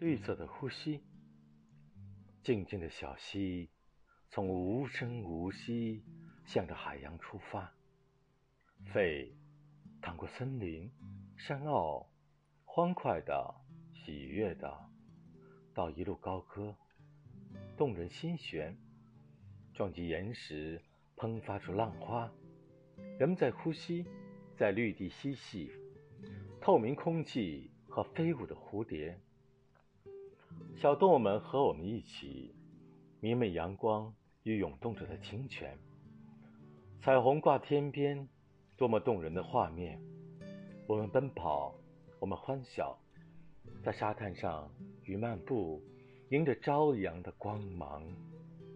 绿色的呼吸。静静的小溪，从无声无息向着海洋出发。肺淌过森林、山坳，欢快的、喜悦的，到一路高歌，动人心弦，撞击岩石，喷发出浪花。人们在呼吸，在绿地嬉戏，透明空气和飞舞的蝴蝶。小动物们和我们一起，明媚阳光与涌动着的清泉，彩虹挂天边，多么动人的画面！我们奔跑，我们欢笑，在沙滩上与漫步，迎着朝阳的光芒。